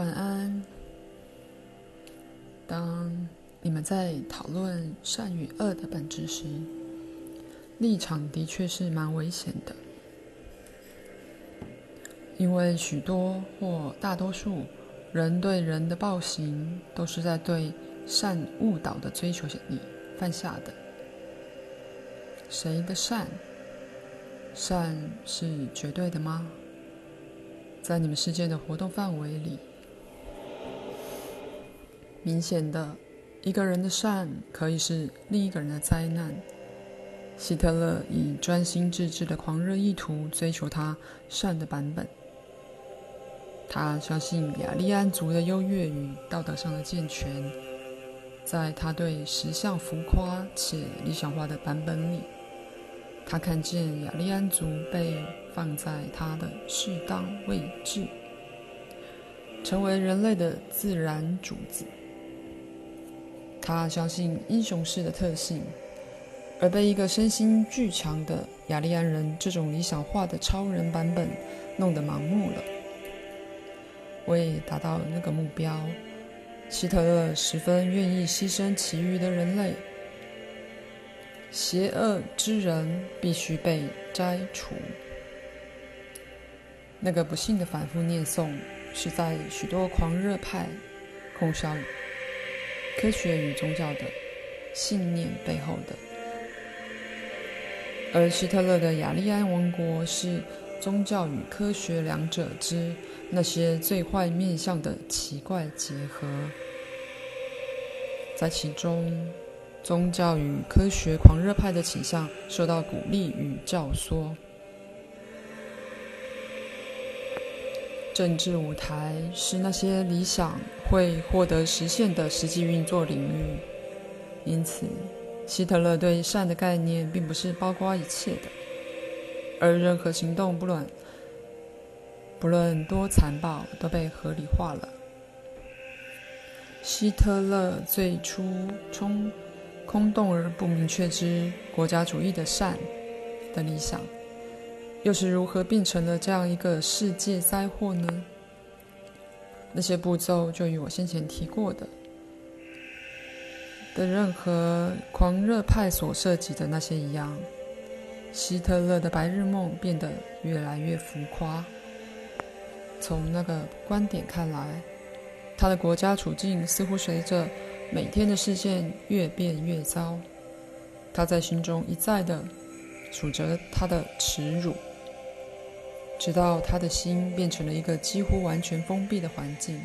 晚安。当你们在讨论善与恶的本质时，立场的确是蛮危险的，因为许多或大多数人对人的暴行，都是在对善误导的追求里犯下的。谁的善？善是绝对的吗？在你们世界的活动范围里，明显的，一个人的善可以是另一个人的灾难。希特勒以专心致志的狂热意图追求他善的版本。他相信雅利安族的优越与道德上的健全，在他对实相浮夸且理想化的版本里。他看见雅利安族被放在他的适当位置，成为人类的自然主子。他相信英雄式的特性，而被一个身心俱强的雅利安人这种理想化的超人版本弄得盲目了。为达到那个目标，希特勒十分愿意牺牲其余的人类。邪恶之人必须被摘除。那个不幸的反复念诵，是在许多狂热派控诉科学与宗教的信念背后的。而希特勒的雅利安王国是宗教与科学两者之那些最坏面向的奇怪结合，在其中。宗教与科学狂热派的倾向受到鼓励与教唆，政治舞台是那些理想会获得实现的实际运作领域。因此，希特勒对善的概念并不是包括一切的，而任何行动，不论不论多残暴，都被合理化了。希特勒最初冲。空洞而不明确之国家主义的善的理想，又是如何变成了这样一个世界灾祸呢？那些步骤就与我先前提过的的任何狂热派所涉及的那些一样。希特勒的白日梦变得越来越浮夸。从那个观点看来，他的国家处境似乎随着。每天的视线越变越糟，他在心中一再的数着他的耻辱，直到他的心变成了一个几乎完全封闭的环境，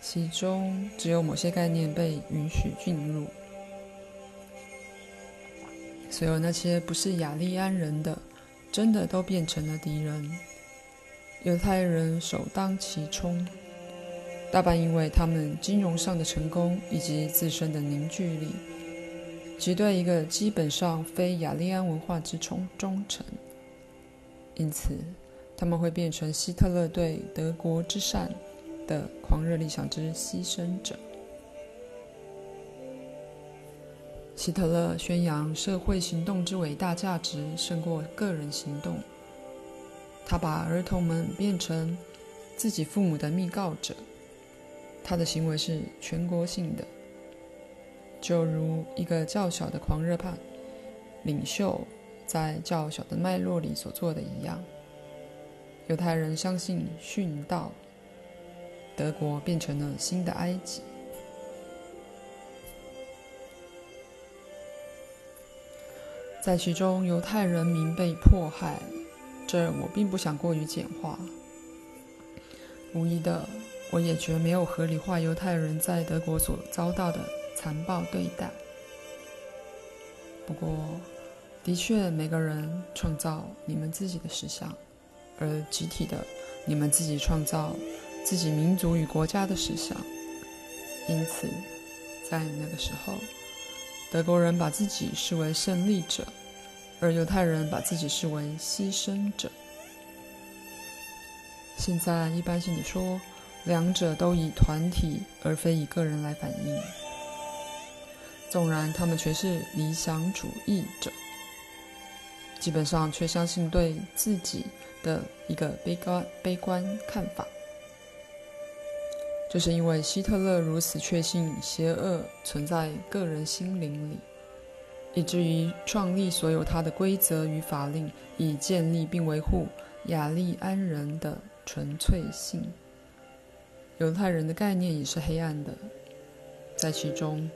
其中只有某些概念被允许进入。所有那些不是雅利安人的，真的都变成了敌人，犹太人首当其冲。大半因为他们金融上的成功以及自身的凝聚力，及对一个基本上非雅利安文化之忠忠诚，因此他们会变成希特勒对德国之善的狂热理想之牺牲者。希特勒宣扬社会行动之伟大价值胜过个人行动，他把儿童们变成自己父母的密告者。他的行为是全国性的，就如一个较小的狂热派领袖在较小的脉络里所做的一样。犹太人相信殉道，德国变成了新的埃及。在其中，犹太人民被迫害，这我并不想过于简化，无疑的。我也绝没有合理化犹太人在德国所遭到的残暴对待。不过，的确，每个人创造你们自己的实相，而集体的，你们自己创造自己民族与国家的实相。因此，在那个时候，德国人把自己视为胜利者，而犹太人把自己视为牺牲者。现在，一般性的说。两者都以团体而非以个人来反映，纵然他们全是理想主义者，基本上却相信对自己的一个悲观悲观看法。就是因为希特勒如此确信邪恶存在个人心灵里，以至于创立所有他的规则与法令，以建立并维护雅利安人的纯粹性。犹太人的概念也是黑暗的，在其中，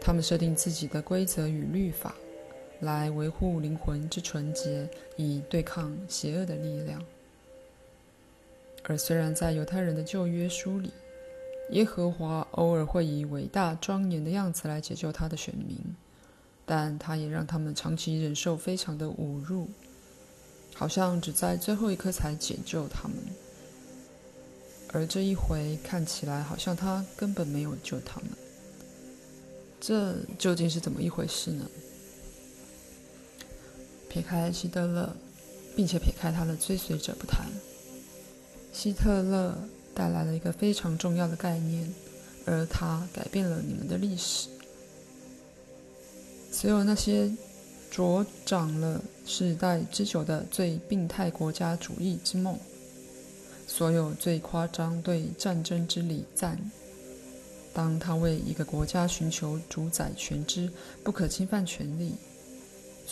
他们设定自己的规则与律法，来维护灵魂之纯洁，以对抗邪恶的力量。而虽然在犹太人的旧约书里，耶和华偶尔会以伟大庄严的样子来解救他的选民，但他也让他们长期忍受非常的侮辱，好像只在最后一刻才解救他们。而这一回看起来好像他根本没有救他们，这究竟是怎么一回事呢？撇开希特勒，并且撇开他的追随者不谈，希特勒带来了一个非常重要的概念，而他改变了你们的历史。所有那些助长了世代之久的最病态国家主义之梦。所有最夸张对战争之礼赞，当他为一个国家寻求主宰权之不可侵犯权利，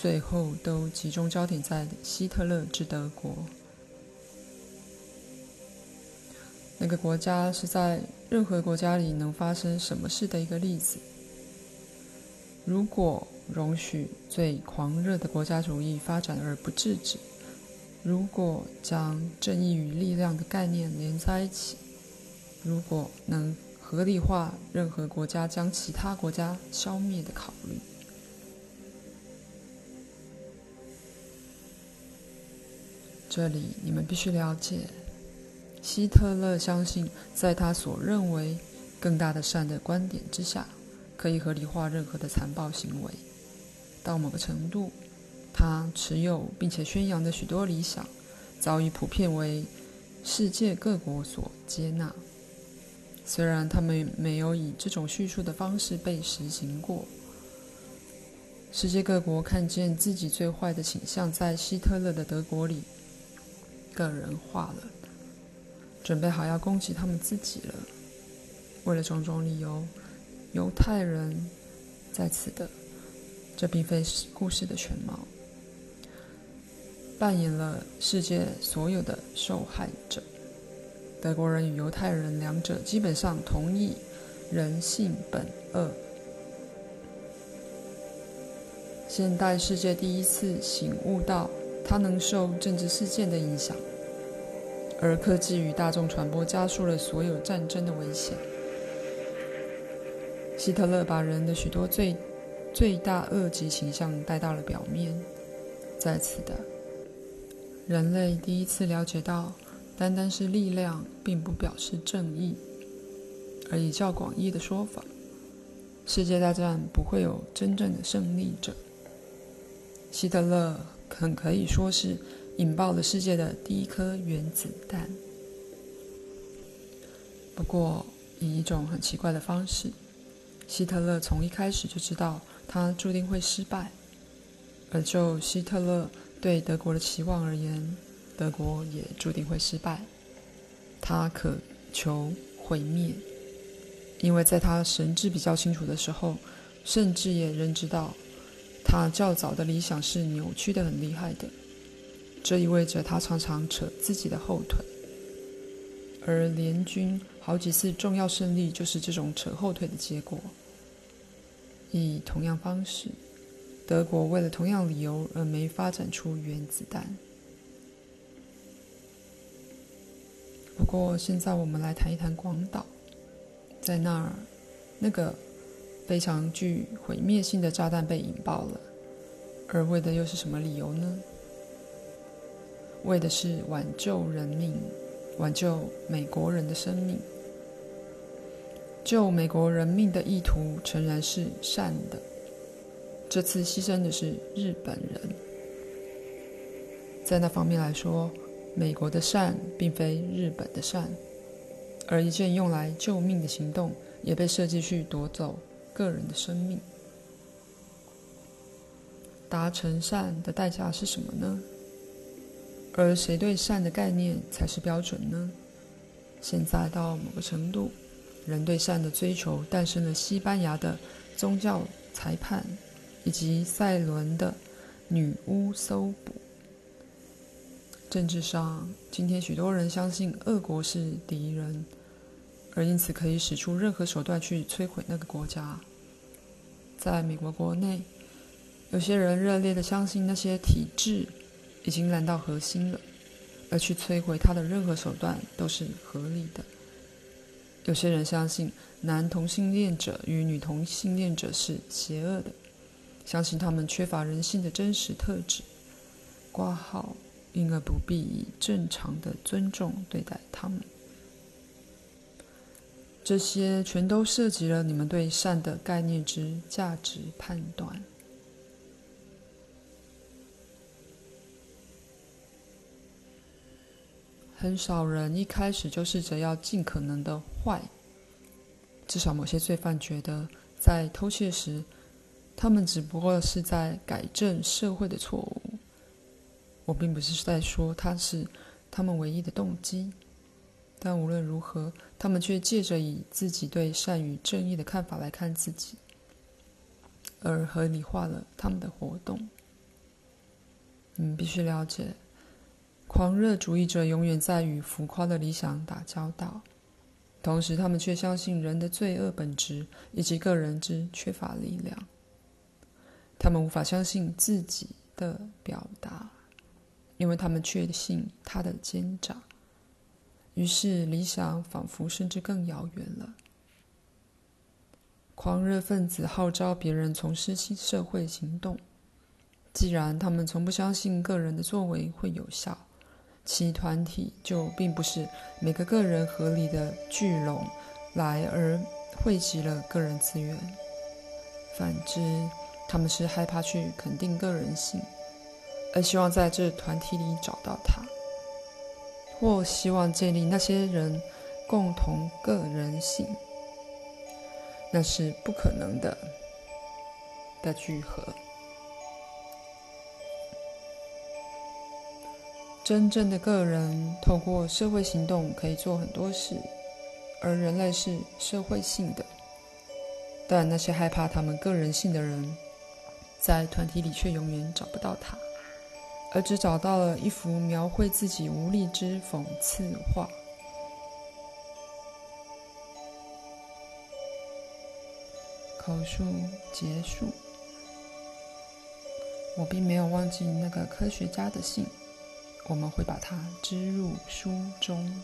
最后都集中焦点在希特勒之德国。那个国家是在任何国家里能发生什么事的一个例子。如果容许最狂热的国家主义发展而不制止，如果将正义与力量的概念连在一起，如果能合理化任何国家将其他国家消灭的考虑，这里你们必须了解，希特勒相信，在他所认为更大的善的观点之下，可以合理化任何的残暴行为，到某个程度。他持有并且宣扬的许多理想，早已普遍为世界各国所接纳。虽然他们没有以这种叙述的方式被实行过，世界各国看见自己最坏的倾向在希特勒的德国里个人化了，准备好要攻击他们自己了。为了种种理由，犹太人在此的，这并非是故事的全貌。扮演了世界所有的受害者。德国人与犹太人两者基本上同意人性本恶。现代世界第一次醒悟到，它能受政治事件的影响，而科技与大众传播加速了所有战争的危险。希特勒把人的许多最罪大恶极倾向带到了表面，在此的。人类第一次了解到，单单是力量并不表示正义，而以较广义的说法，世界大战不会有真正的胜利者。希特勒很可以说是引爆了世界的第一颗原子弹。不过，以一种很奇怪的方式，希特勒从一开始就知道他注定会失败，而就希特勒。对德国的期望而言，德国也注定会失败。他渴求毁灭，因为在他神志比较清楚的时候，甚至也认知到，他较早的理想是扭曲的很厉害的。这意味着他常常扯自己的后腿，而联军好几次重要胜利就是这种扯后腿的结果。以同样方式。德国为了同样理由而没发展出原子弹。不过，现在我们来谈一谈广岛，在那儿，那个非常具毁灭性的炸弹被引爆了，而为的又是什么理由呢？为的是挽救人命，挽救美国人的生命。救美国人命的意图诚然是善的。这次牺牲的是日本人，在那方面来说，美国的善并非日本的善，而一件用来救命的行动也被设计去夺走个人的生命。达成善的代价是什么呢？而谁对善的概念才是标准呢？现在到某个程度，人对善的追求诞生了西班牙的宗教裁判，以及塞伦的女巫搜捕。政治上，今天许多人相信俄国是敌人，而因此可以使出任何手段去摧毁那个国家。在美国国内，有些人热烈地相信那些体制已经烂到核心了。而去摧毁他的任何手段都是合理的。有些人相信男同性恋者与女同性恋者是邪恶的，相信他们缺乏人性的真实特质，挂号，因而不必以正常的尊重对待他们。这些全都涉及了你们对善的概念之价值判断。很少人一开始就试着要尽可能的坏。至少某些罪犯觉得，在偷窃时，他们只不过是在改正社会的错误。我并不是在说他是他们唯一的动机，但无论如何，他们却借着以自己对善与正义的看法来看自己，而合理化了他们的活动。你们必须了解。狂热主义者永远在与浮夸的理想打交道，同时他们却相信人的罪恶本质以及个人之缺乏力量。他们无法相信自己的表达，因为他们确信他的奸诈。于是理想仿佛甚至更遥远了。狂热分子号召别人从事新社会行动，既然他们从不相信个人的作为会有效。其团体就并不是每个个人合理的聚拢来而汇集了个人资源，反之，他们是害怕去肯定个人性，而希望在这团体里找到它，或希望建立那些人共同个人性，那是不可能的的聚合。真正的个人透过社会行动可以做很多事，而人类是社会性的。但那些害怕他们个人性的人，在团体里却永远找不到他，而只找到了一幅描绘自己无力之讽刺画。口述结束。我并没有忘记那个科学家的信。我们会把它织入书中。